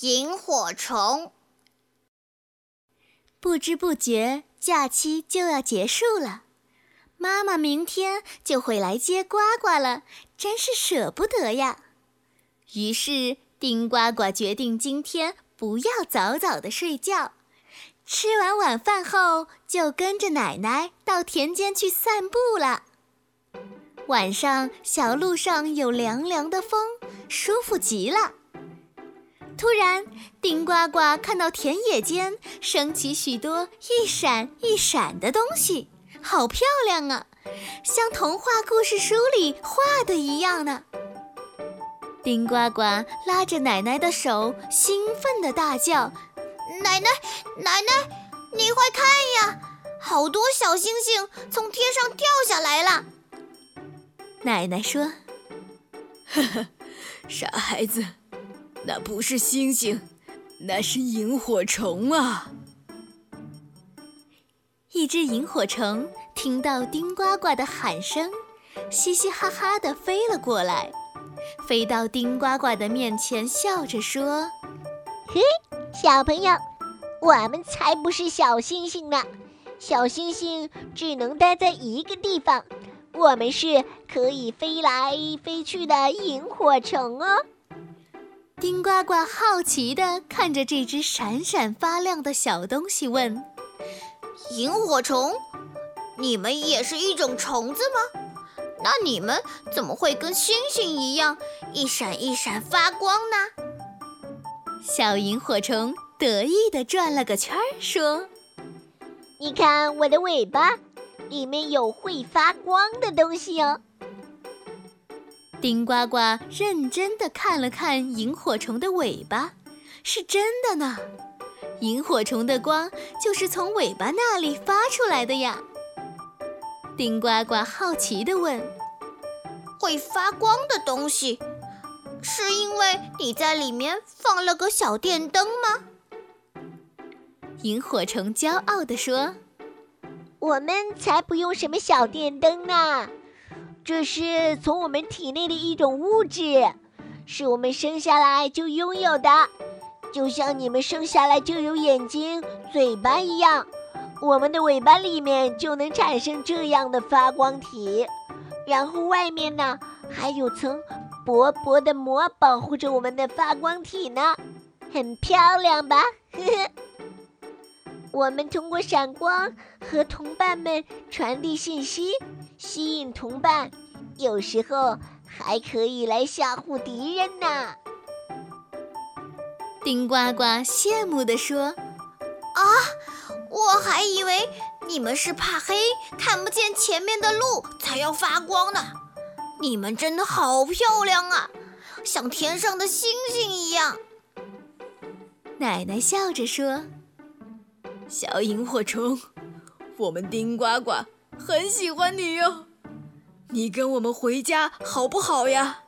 萤火虫。不知不觉，假期就要结束了，妈妈明天就会来接呱呱了，真是舍不得呀。于是，丁呱呱决定今天不要早早的睡觉，吃完晚饭后就跟着奶奶到田间去散步了。晚上，小路上有凉凉的风，舒服极了。突然，丁呱呱看到田野间升起许多一闪一闪的东西，好漂亮啊，像童话故事书里画的一样呢。丁呱呱拉着奶奶的手，兴奋地大叫：“奶奶，奶奶，你快看呀，好多小星星从天上掉下来了！”奶奶说：“呵呵，傻孩子。”那不是星星，那是萤火虫啊！一只萤火虫听到丁呱呱的喊声，嘻嘻哈哈地飞了过来，飞到丁呱呱的面前，笑着说：“嘿，小朋友，我们才不是小星星呢！小星星只能待在一个地方，我们是可以飞来飞去的萤火虫哦。”丁呱呱好奇地看着这只闪闪发亮的小东西，问：“萤火虫，你们也是一种虫子吗？那你们怎么会跟星星一样一闪一闪发光呢？”小萤火虫得意地转了个圈儿，说：“你看我的尾巴，里面有会发光的东西哦。”丁呱呱认真地看了看萤火虫的尾巴，是真的呢。萤火虫的光就是从尾巴那里发出来的呀。丁呱呱好奇地问：“会发光的东西，是因为你在里面放了个小电灯吗？”萤火虫骄傲地说：“我们才不用什么小电灯呢。”这是从我们体内的一种物质，是我们生下来就拥有的，就像你们生下来就有眼睛、嘴巴一样，我们的尾巴里面就能产生这样的发光体，然后外面呢还有层薄薄的膜保护着我们的发光体呢，很漂亮吧？呵呵。我们通过闪光和同伴们传递信息。吸引同伴，有时候还可以来吓唬敌人呢。丁呱呱羡慕地说：“啊，我还以为你们是怕黑，看不见前面的路才要发光呢。你们真的好漂亮啊，像天上的星星一样。”奶奶笑着说：“小萤火虫，我们丁呱呱。”很喜欢你哟，你跟我们回家好不好呀？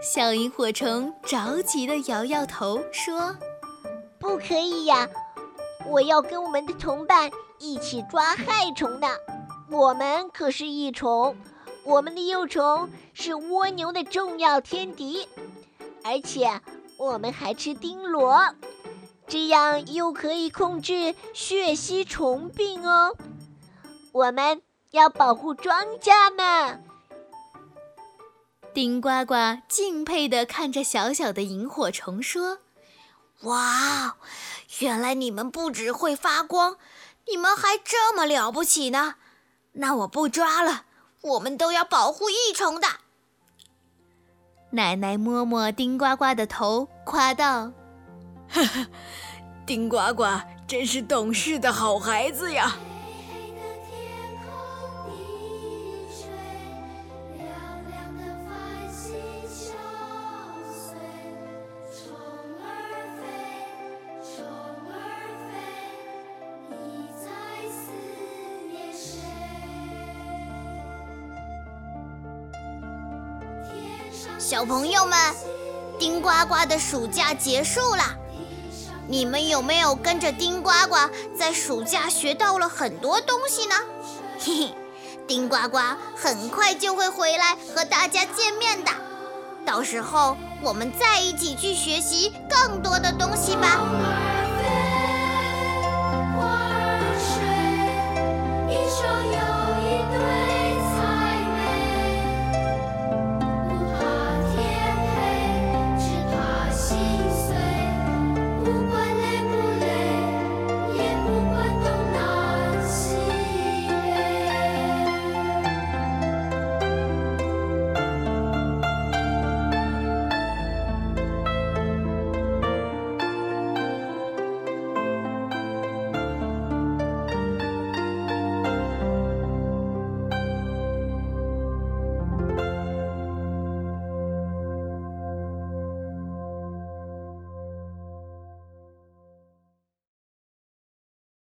小萤火虫着急地摇摇头说：“不可以呀，我要跟我们的同伴一起抓害虫呢。我们可是益虫，我们的幼虫是蜗牛的重要天敌，而且我们还吃丁螺，这样又可以控制血吸虫病哦。”我们要保护庄稼呢。丁呱呱敬佩地看着小小的萤火虫说：“哇，原来你们不只会发光，你们还这么了不起呢！那我不抓了，我们都要保护益虫的。”奶奶摸摸丁呱呱的头，夸道：“哈哈，丁呱呱真是懂事的好孩子呀！”小朋友们，丁呱呱的暑假结束了，你们有没有跟着丁呱呱在暑假学到了很多东西呢？嘿嘿，丁呱呱很快就会回来和大家见面的，到时候我们再一起去学习更多的东西吧。